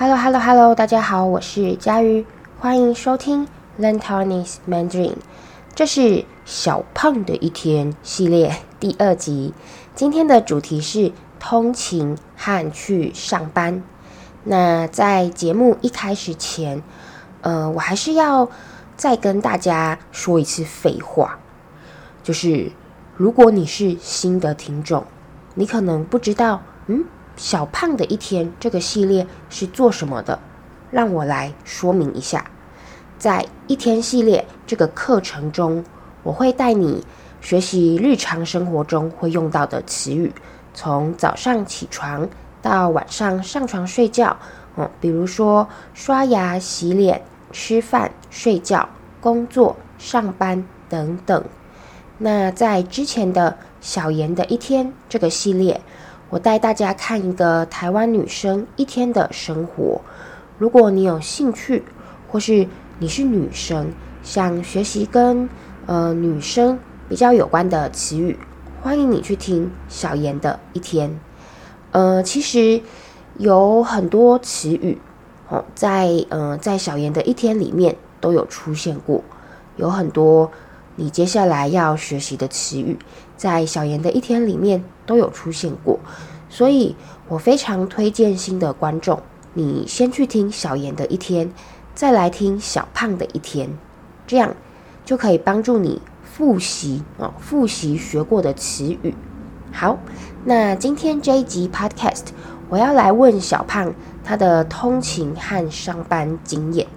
Hello, Hello, Hello！大家好，我是佳瑜，欢迎收听 Learn Taiwanese Mandarin。这是小胖的一天系列第二集。今天的主题是通勤和去上班。那在节目一开始前，呃，我还是要再跟大家说一次废话，就是如果你是新的听众，你可能不知道，嗯。小胖的一天这个系列是做什么的？让我来说明一下。在一天系列这个课程中，我会带你学习日常生活中会用到的词语，从早上起床到晚上上床睡觉，嗯，比如说刷牙、洗脸、吃饭、睡觉、工作、上班等等。那在之前的小妍的一天这个系列。我带大家看一个台湾女生一天的生活。如果你有兴趣，或是你是女生，想学习跟呃女生比较有关的词语，欢迎你去听小妍的一天。呃，其实有很多词语哦，在呃在小妍的一天里面都有出现过，有很多你接下来要学习的词语。在小妍的一天里面都有出现过，所以我非常推荐新的观众，你先去听小妍的一天，再来听小胖的一天，这样就可以帮助你复习哦，复习学过的词语。好，那今天这一集 Podcast 我要来问小胖他的通勤和上班经验。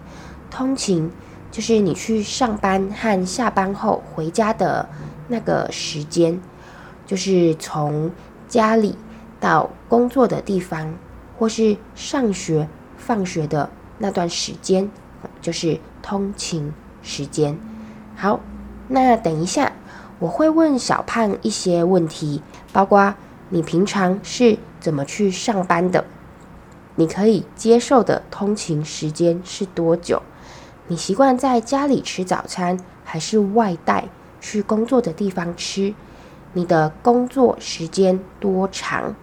通勤就是你去上班和下班后回家的。那个时间，就是从家里到工作的地方，或是上学、放学的那段时间，就是通勤时间。好，那等一下我会问小胖一些问题，包括你平常是怎么去上班的？你可以接受的通勤时间是多久？你习惯在家里吃早餐，还是外带？去工作的地方吃，你的工作时间多长？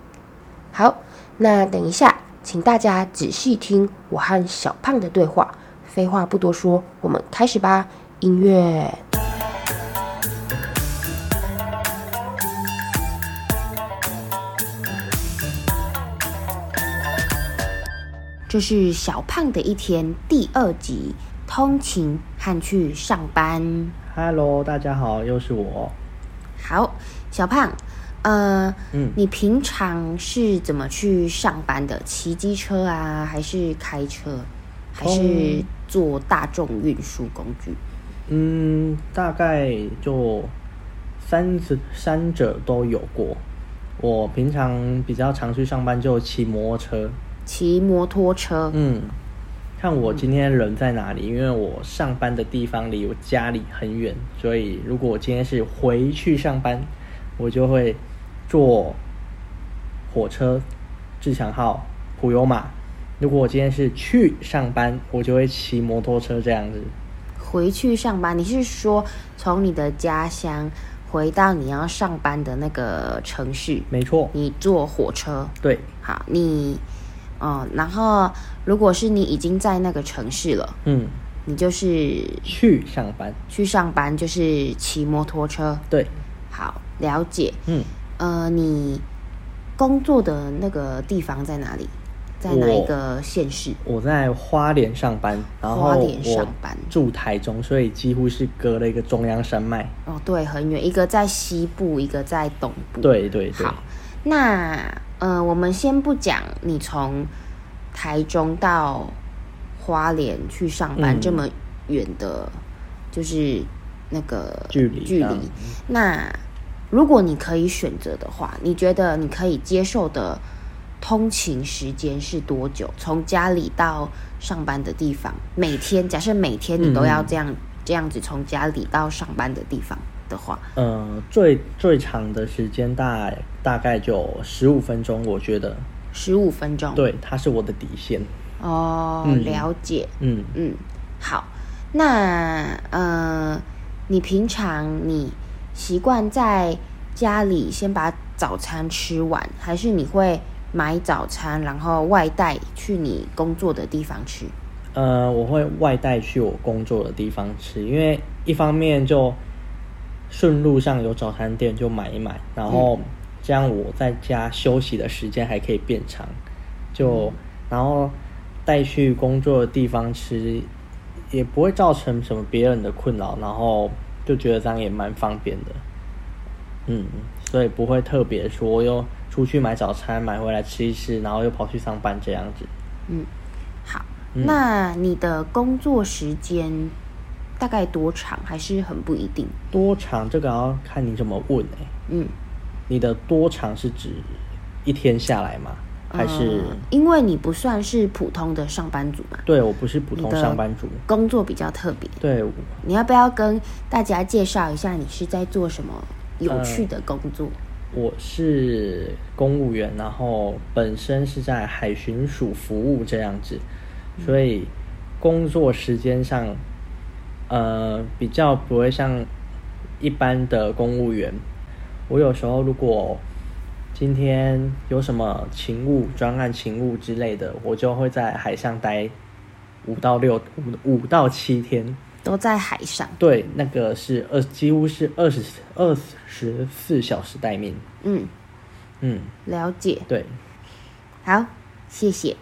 好，那等一下，请大家仔细听我和小胖的对话。废话不多说，我们开始吧。音乐。这是小胖的一天第二集，通勤和去上班。Hello，大家好，又是我。好，小胖，呃，嗯，你平常是怎么去上班的？骑机车啊，还是开车，还是坐大众运输工具？嗯，大概就三者三者都有过。我平常比较常去上班，就骑摩托车。骑摩托车，嗯。看我今天人在哪里，因为我上班的地方离我家里很远，所以如果我今天是回去上班，我就会坐火车自强号普悠玛；如果我今天是去上班，我就会骑摩托车这样子。回去上班，你是说从你的家乡回到你要上班的那个城市？没错，你坐火车。对，好，你。哦，然后如果是你已经在那个城市了，嗯，你就是去上班，去上班就是骑摩托车，对，好，了解，嗯，呃，你工作的那个地方在哪里？在哪一个县市？我，我在花莲上班，然后花莲上班，住台中，所以几乎是隔了一个中央山脉。哦，对，很远，一个在西部，一个在东部。对对对。好，那。呃，我们先不讲你从台中到花莲去上班这么远的，就是那个距离距离。那如果你可以选择的话，你觉得你可以接受的通勤时间是多久？从家里到上班的地方，每天假设每天你都要这样、嗯、这样子从家里到上班的地方。的话，呃，最最长的时间大大概就十五分钟，我觉得。十五分钟，对，它是我的底线。哦，嗯、了解，嗯。嗯，好，那呃，你平常你习惯在家里先把早餐吃完，还是你会买早餐，然后外带去你工作的地方吃？呃，我会外带去我工作的地方吃，因为一方面就顺路上有早餐店就买一买，然后这样我在家休息的时间还可以变长，就然后带去工作的地方吃，也不会造成什么别人的困扰，然后就觉得这样也蛮方便的，嗯，所以不会特别说又出去买早餐买回来吃一吃，然后又跑去上班这样子，嗯。好那你的工作时间大概多长？还是很不一定？多长这个要看你怎么问哎、欸。嗯，你的多长是指一天下来吗？还是、嗯、因为你不算是普通的上班族嘛？对，我不是普通上班族，工作比较特别。对，你要不要跟大家介绍一下你是在做什么有趣的工作？嗯、我是公务员，然后本身是在海巡署服务这样子。所以工作时间上，呃，比较不会像一般的公务员。我有时候如果今天有什么勤务、专案勤务之类的，我就会在海上待五到六五五到七天，都在海上。对，那个是二几乎是二十二十四小时待命。嗯嗯，了解。对，好，谢谢。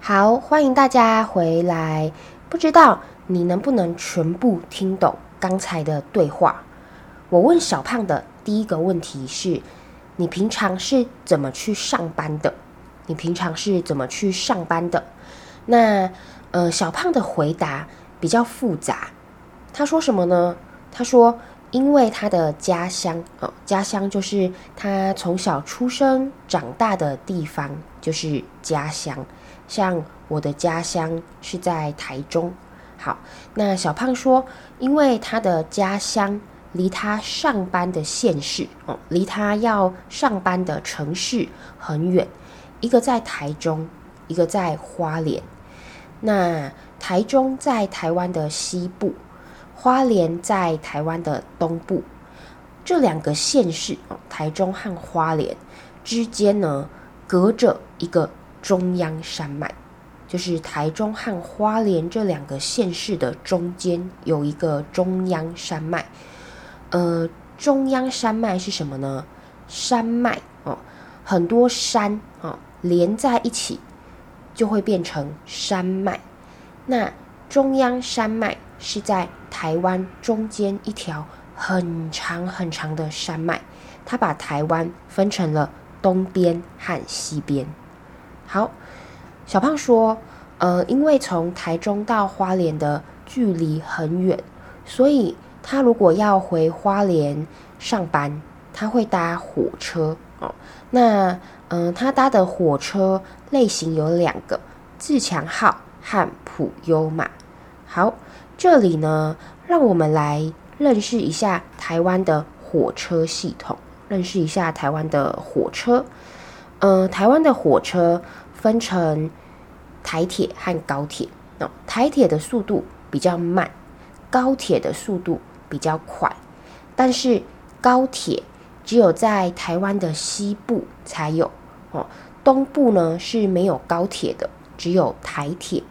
好，欢迎大家回来。不知道你能不能全部听懂刚才的对话？我问小胖的第一个问题是：你平常是怎么去上班的？你平常是怎么去上班的？那呃，小胖的回答比较复杂。他说什么呢？他说，因为他的家乡，哦，家乡就是他从小出生长大的地方，就是家乡。像我的家乡是在台中，好，那小胖说，因为他的家乡离他上班的县市，哦，离他要上班的城市很远，一个在台中，一个在花莲。那台中在台湾的西部，花莲在台湾的东部，这两个县市，哦，台中和花莲之间呢，隔着一个。中央山脉，就是台中和花莲这两个县市的中间有一个中央山脉。呃，中央山脉是什么呢？山脉哦，很多山哦连在一起就会变成山脉。那中央山脉是在台湾中间一条很长很长的山脉，它把台湾分成了东边和西边。好，小胖说，呃，因为从台中到花莲的距离很远，所以他如果要回花莲上班，他会搭火车哦。那，嗯、呃，他搭的火车类型有两个：自强号和普悠玛。好，这里呢，让我们来认识一下台湾的火车系统，认识一下台湾的火车。呃，台湾的火车分成台铁和高铁。哦，台铁的速度比较慢，高铁的速度比较快。但是高铁只有在台湾的西部才有，哦，东部呢是没有高铁的，只有台铁。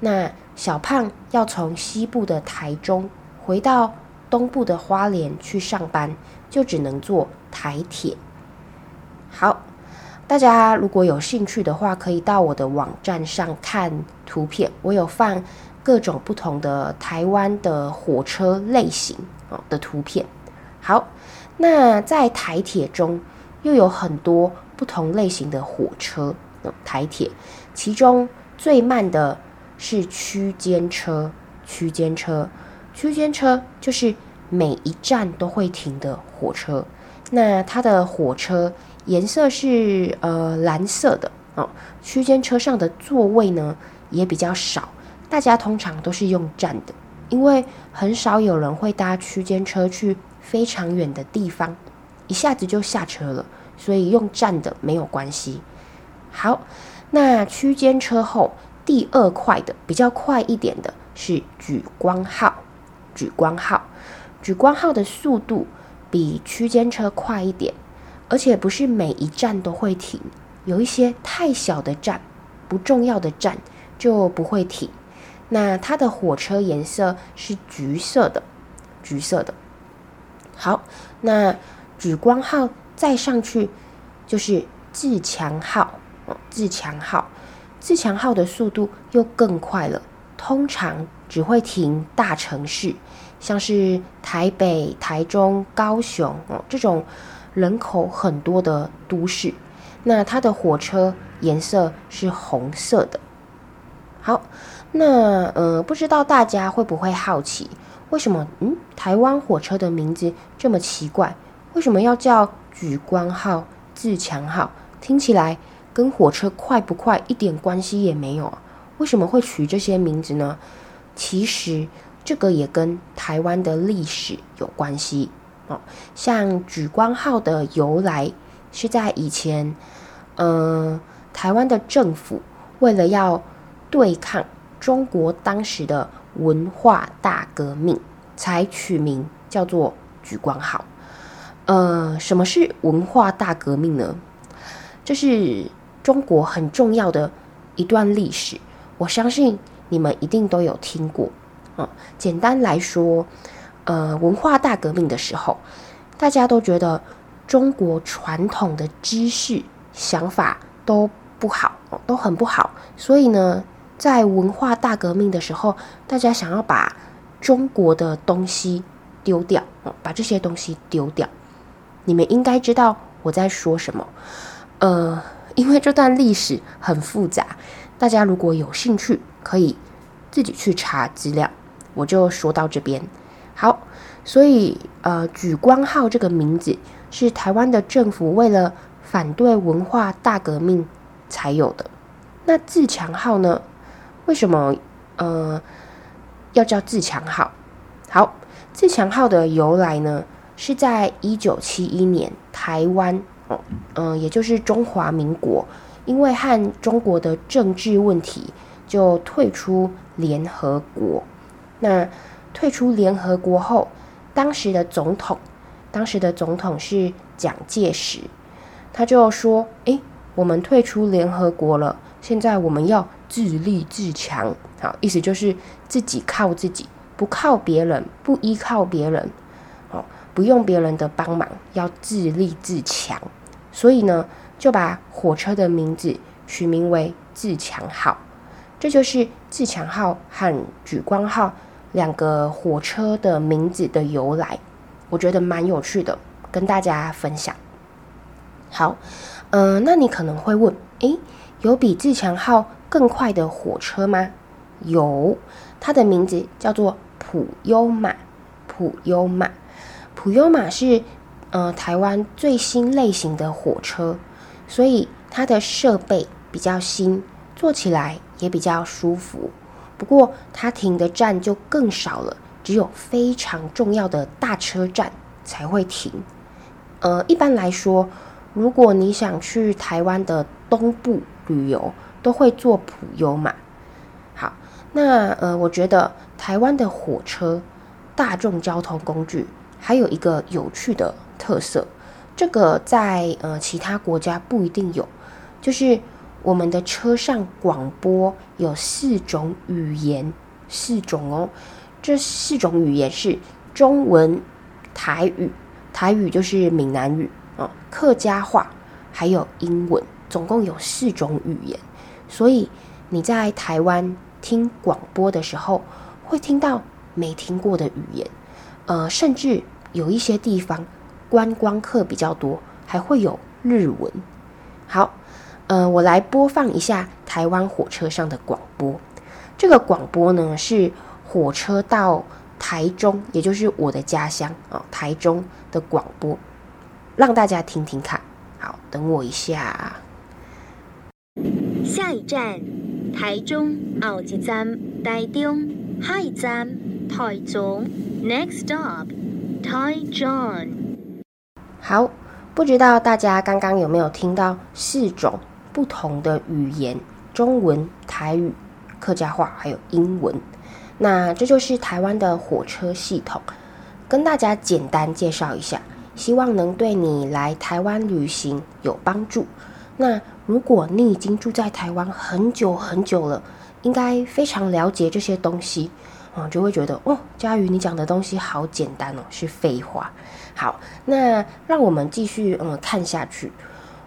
那小胖要从西部的台中回到东部的花莲去上班，就只能坐台铁。好。大家如果有兴趣的话，可以到我的网站上看图片。我有放各种不同的台湾的火车类型的图片。好，那在台铁中又有很多不同类型的火车。台铁其中最慢的是区间车，区间车，区间车就是每一站都会停的火车。那它的火车。颜色是呃蓝色的哦，区间车上的座位呢也比较少，大家通常都是用站的，因为很少有人会搭区间车去非常远的地方，一下子就下车了，所以用站的没有关系。好，那区间车后第二快的，比较快一点的是莒光号，莒光号，莒光号的速度比区间车快一点，而且不是每一站都会停，有一些太小的站、不重要的站就不会停。那它的火车颜色是橘色的，橘色的。好，那莒光号再上去就是自强号，自强号，自强号的速度又更快了，通常只会停大城市，像是台北、台中、高雄哦，这种人口很多的都市。那它的火车颜色是红色的。好。那呃，不知道大家会不会好奇，为什么嗯，台湾火车的名字这么奇怪？为什么要叫莒光号、自强号？听起来跟火车快不快一点关系也没有啊？为什么会取这些名字呢？其实这个也跟台湾的历史有关系哦。像莒光号的由来是在以前，呃，台湾的政府为了要对抗。中国当时的文化大革命才取名叫做莒光号。呃，什么是文化大革命呢？这是中国很重要的一段历史，我相信你们一定都有听过。啊，简单来说，呃，文化大革命的时候，大家都觉得中国传统的知识想法都不好，都很不好，所以呢。在文化大革命的时候，大家想要把中国的东西丢掉，把这些东西丢掉。你们应该知道我在说什么。呃，因为这段历史很复杂，大家如果有兴趣，可以自己去查资料。我就说到这边。好，所以呃，莒光号这个名字是台湾的政府为了反对文化大革命才有的。那自强号呢？为什么呃要叫自强号？好，自强号的由来呢，是在一九七一年，台湾哦，嗯、也就是中华民国，因为和中国的政治问题，就退出联合国。那退出联合国后，当时的总统，当时的总统是蒋介石，他就说：“诶，我们退出联合国了，现在我们要。”自立自强，好，意思就是自己靠自己，不靠别人，不依靠别人，哦，不用别人的帮忙，要自立自强。所以呢，就把火车的名字取名为自强号，这就是自强号和莒光号两个火车的名字的由来。我觉得蛮有趣的，跟大家分享。好，嗯、那你可能会问，诶，有比自强号更快的火车吗？有，它的名字叫做普悠玛。普悠玛，普悠玛是呃台湾最新类型的火车，所以它的设备比较新，坐起来也比较舒服。不过它停的站就更少了，只有非常重要的大车站才会停。呃，一般来说，如果你想去台湾的东部旅游，都会坐普悠玛。好，那呃，我觉得台湾的火车大众交通工具还有一个有趣的特色，这个在呃其他国家不一定有，就是我们的车上广播有四种语言，四种哦，这四种语言是中文、台语，台语就是闽南语啊，客家话，还有英文，总共有四种语言。所以你在台湾听广播的时候，会听到没听过的语言，呃，甚至有一些地方观光客比较多，还会有日文。好，呃，我来播放一下台湾火车上的广播。这个广播呢，是火车到台中，也就是我的家乡啊，呃，台中的广播，让大家听听看。好，等我一下。下一站，台中后一站，台中下一站，台中。Next stop，台中。好，不知道大家刚刚有没有听到四种不同的语言：中文、台语、客家话，还有英文。那这就是台湾的火车系统。跟大家简单介绍一下，希望能对你来台湾旅行有帮助。那如果你已经住在台湾很久很久了，应该非常了解这些东西，嗯，就会觉得哦，佳瑜你讲的东西好简单哦，是废话。好，那让我们继续嗯看下去。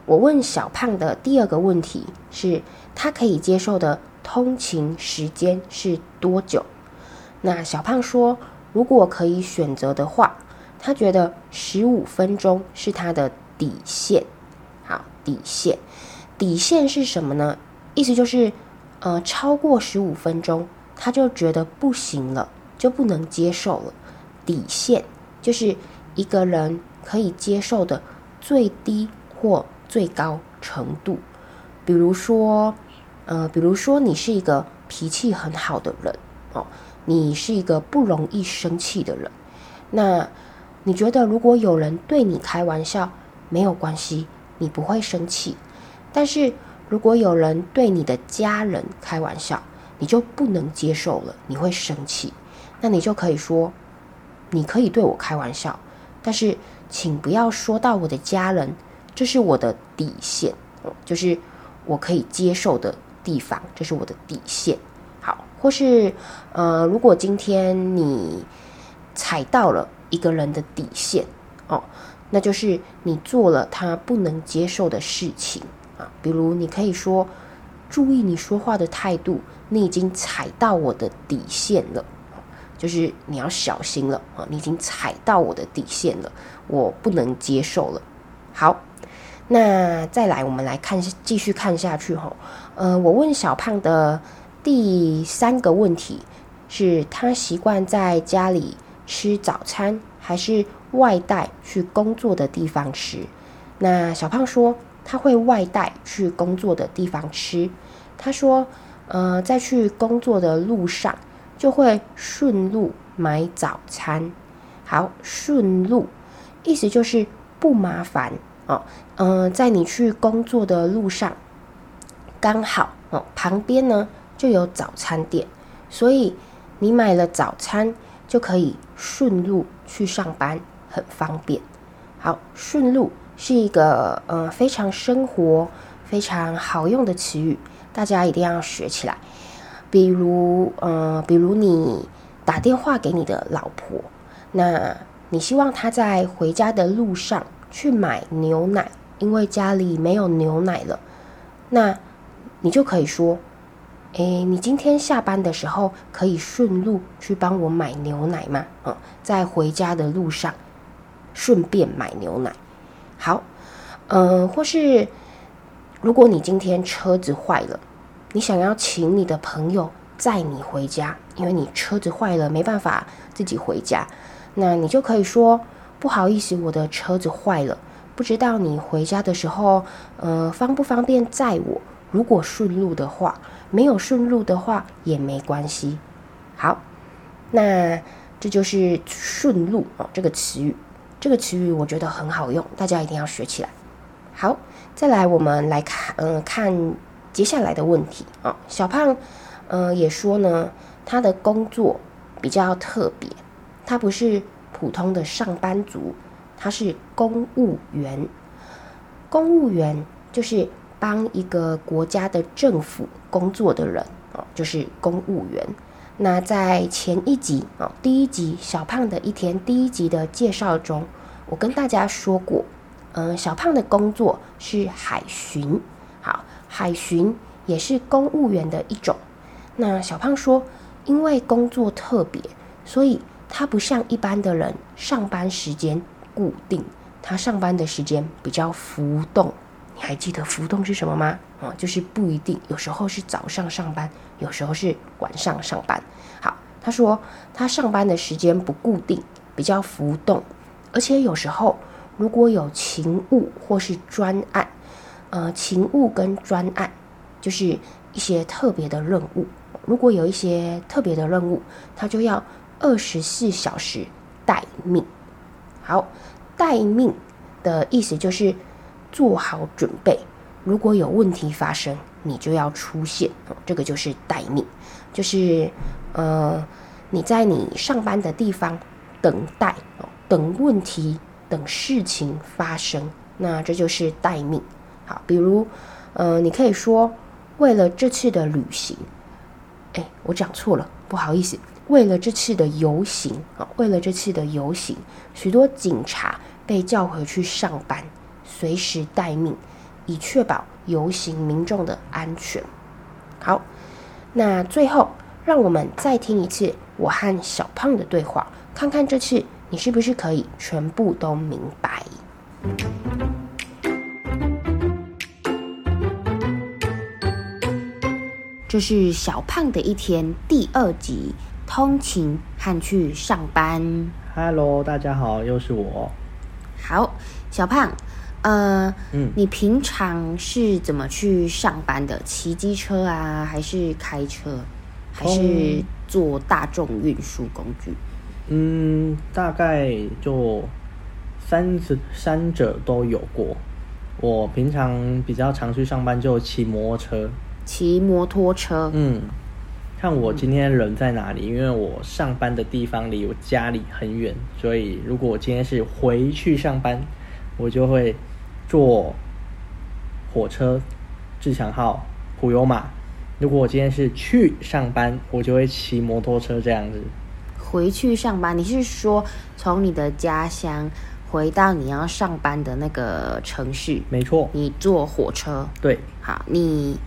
我问小胖的第二个问题是，他可以接受的通勤时间是多久？那小胖说，如果可以选择的话，他觉得十五分钟是他的底线。好，底线，底线是什么呢？意思就是，呃，超过十五分钟，他就觉得不行了，就不能接受了。底线就是一个人可以接受的最低或最高程度。比如说，呃，比如说你是一个脾气很好的人哦。你是一个不容易生气的人，那你觉得如果有人对你开玩笑，没有关系，你不会生气。但是如果有人对你的家人开玩笑，你就不能接受了，你会生气。那你就可以说，你可以对我开玩笑，但是请不要说到我的家人，这是我的底线，就是我可以接受的地方，这是我的底线。好或是，呃，如果今天你踩到了一个人的底线哦，那就是你做了他不能接受的事情啊。比如，你可以说：“注意你说话的态度，你已经踩到我的底线了。”就是你要小心了啊！你已经踩到我的底线了，我不能接受了。好，那再来，我们来看，继续看下去哈。呃，我问小胖的。第三个问题是他习惯在家里吃早餐，还是外带去工作的地方吃？那小胖说他会外带去工作的地方吃。他说，呃，在去工作的路上就会顺路买早餐。好，顺路意思就是不麻烦哦。嗯、在你去工作的路上，刚好哦，旁边呢。就有早餐店，所以你买了早餐就可以顺路去上班，很方便。好，顺路是一个呃非常生活、非常好用的词语，大家一定要学起来。比如，呃，比如你打电话给你的老婆，那你希望她在回家的路上去买牛奶，因为家里没有牛奶了，那你就可以说。诶，你今天下班的时候可以顺路去帮我买牛奶吗？嗯，在回家的路上顺便买牛奶。好，嗯，或是如果你今天车子坏了，你想要请你的朋友载你回家，因为你车子坏了没办法自己回家，那你就可以说不好意思，我的车子坏了，不知道你回家的时候，呃，方不方便载我？如果顺路的话。没有顺路的话也没关系。好，那这就是顺路哦，这个词语，这个词语我觉得很好用，大家一定要学起来。好，再来我们来看，嗯、看接下来的问题啊、小胖，嗯、也说呢，他的工作比较特别，他不是普通的上班族，他是公务员。公务员就是。帮一个国家的政府工作的人哦，就是公务员。那在前一集哦，第一集小胖的一天第一集的介绍中，我跟大家说过，嗯，小胖的工作是海巡。好，海巡也是公务员的一种。那小胖说，因为工作特别，所以他不像一般的人上班时间固定，他上班的时间比较浮动。你还记得浮动是什么吗？啊、就是不一定，有时候是早上上班，有时候是晚上上班。好，他说他上班的时间不固定，比较浮动，而且有时候如果有勤务或是专案，呃，勤务跟专案就是一些特别的任务。如果有一些特别的任务，他就要二十四小时待命。好，待命的意思就是。做好准备，如果有问题发生，你就要出现。哦，这个就是待命，就是呃，你在你上班的地方等待哦等问题、等事情发生。那这就是待命。好，比如，呃，你可以说，为了这次的旅行，哎，我讲错了，不好意思。为了这次的游行啊，为了这次的游行，许多警察被叫回去上班，随时待命，以确保游行民众的安全。好，那最后，让我们再听一次我和小胖的对话，看看这次你是不是可以全部都明白。这是小胖的一天第二集。通勤和去上班。Hello，大家好，又是我。好，小胖，呃，嗯，你平常是怎么去上班的？骑机车啊，还是开车，还是坐大众运输工具？嗯，大概就三者三者都有过。我平常比较常去上班，就骑摩托车。骑摩托车，嗯。看我今天人在哪里，因为我上班的地方离我家里很远，所以如果我今天是回去上班，我就会坐火车自强号普悠玛；如果我今天是去上班，我就会骑摩托车这样子。回去上班，你是说从你的家乡回到你要上班的那个城市？没错，你坐火车。对，好，你。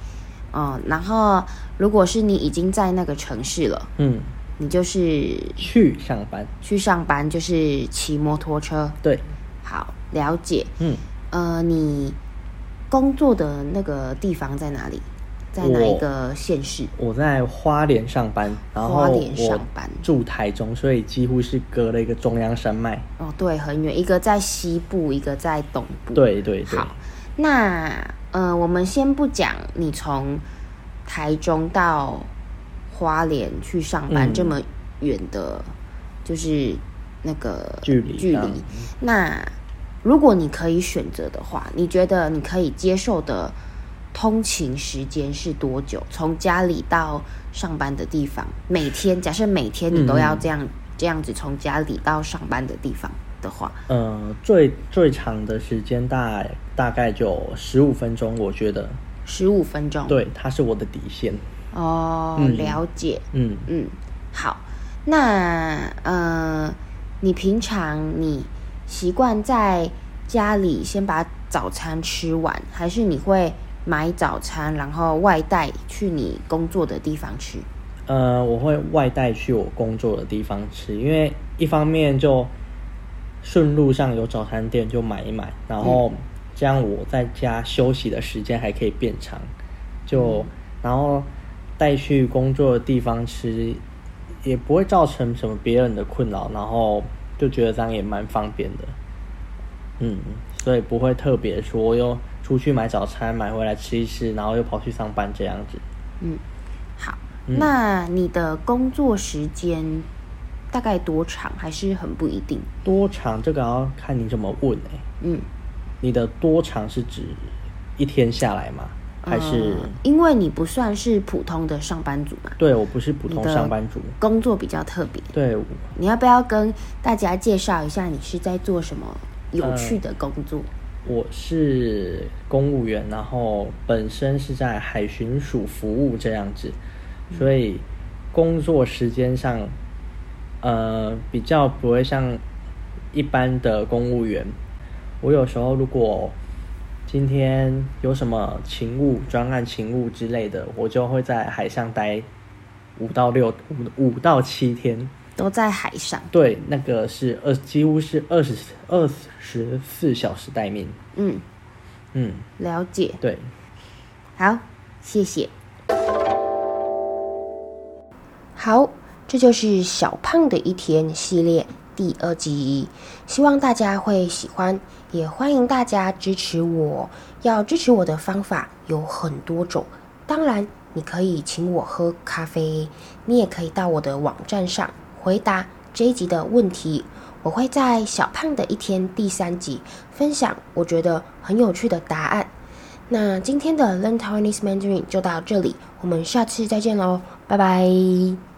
哦，然后如果是你已经在那个城市了，嗯，你就是去上班，去上班就是骑摩托车，对，好，了解，嗯，呃，你工作的那个地方在哪里？在哪一个县市？我，我在花莲上班，然后花莲上班，住台中，所以几乎是隔了一个中央山脉。哦，对，很远，一个在西部，一个在东部。对对对。好，那。呃，我们先不讲你从台中到花莲去上班这么远的，嗯、就是那个距离距离。那如果你可以选择的话，你觉得你可以接受的通勤时间是多久？从家里到上班的地方，每天假设每天你都要这样、嗯、这样子从家里到上班的地方。的话，呃，最最长的时间大大概就十五分钟，我觉得十五分钟，对，它是我的底线。哦，嗯、了解，嗯嗯，好，那呃，你平常你习惯在家里先把早餐吃完，还是你会买早餐然后外带去你工作的地方吃？呃，我会外带去我工作的地方吃，因为一方面就。顺路上有早餐店就买一买，然后这样我在家休息的时间还可以变长，就然后带去工作的地方吃，也不会造成什么别人的困扰，然后就觉得这样也蛮方便的，嗯，所以不会特别说又出去买早餐买回来吃一吃，然后又跑去上班这样子。嗯，好，嗯，那你的工作时间？大概多长还是很不一定。多长这个要看你怎么问哎。嗯，你的多长是指一天下来吗？还是、嗯、因为你不算是普通的上班族嘛？对，我不是普通上班族，工作比较特别。对，你要不要跟大家介绍一下你是在做什么有趣的工作？呃、我是公务员，然后本身是在海巡署服务这样子，所以工作时间上。呃，比较不会像一般的公务员。我有时候如果今天有什么勤务、专案勤务之类的，我就会在海上待五到六五五到七天，都在海上。对，那个是二几乎是二十二十四小时待命。嗯嗯，了解。对，好，谢谢。好。这就是小胖的一天系列第二集，希望大家会喜欢，也欢迎大家支持我。要支持我的方法有很多种，当然你可以请我喝咖啡，你也可以到我的网站上回答这一集的问题。我会在小胖的一天第三集分享我觉得很有趣的答案。那今天的 Learn Taiwanese Mandarin 就到这里，我们下次再见喽，拜拜。